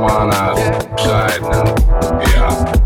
Come on outside now.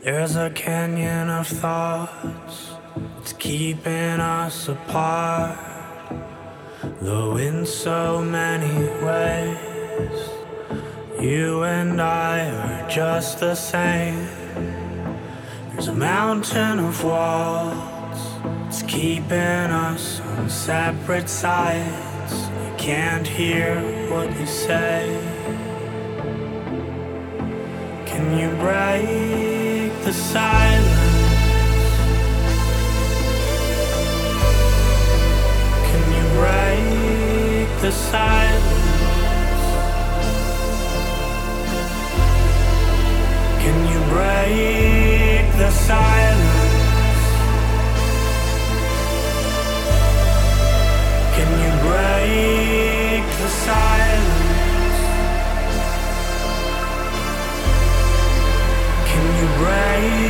There's a canyon of thoughts, it's keeping us apart. Though in so many ways, you and I are just the same. There's a mountain of walls, it's keeping us on separate sides. I can't hear what you say. Can you say the silence. Can you break the silence? Can you break the silence? Can you break the silence? Right.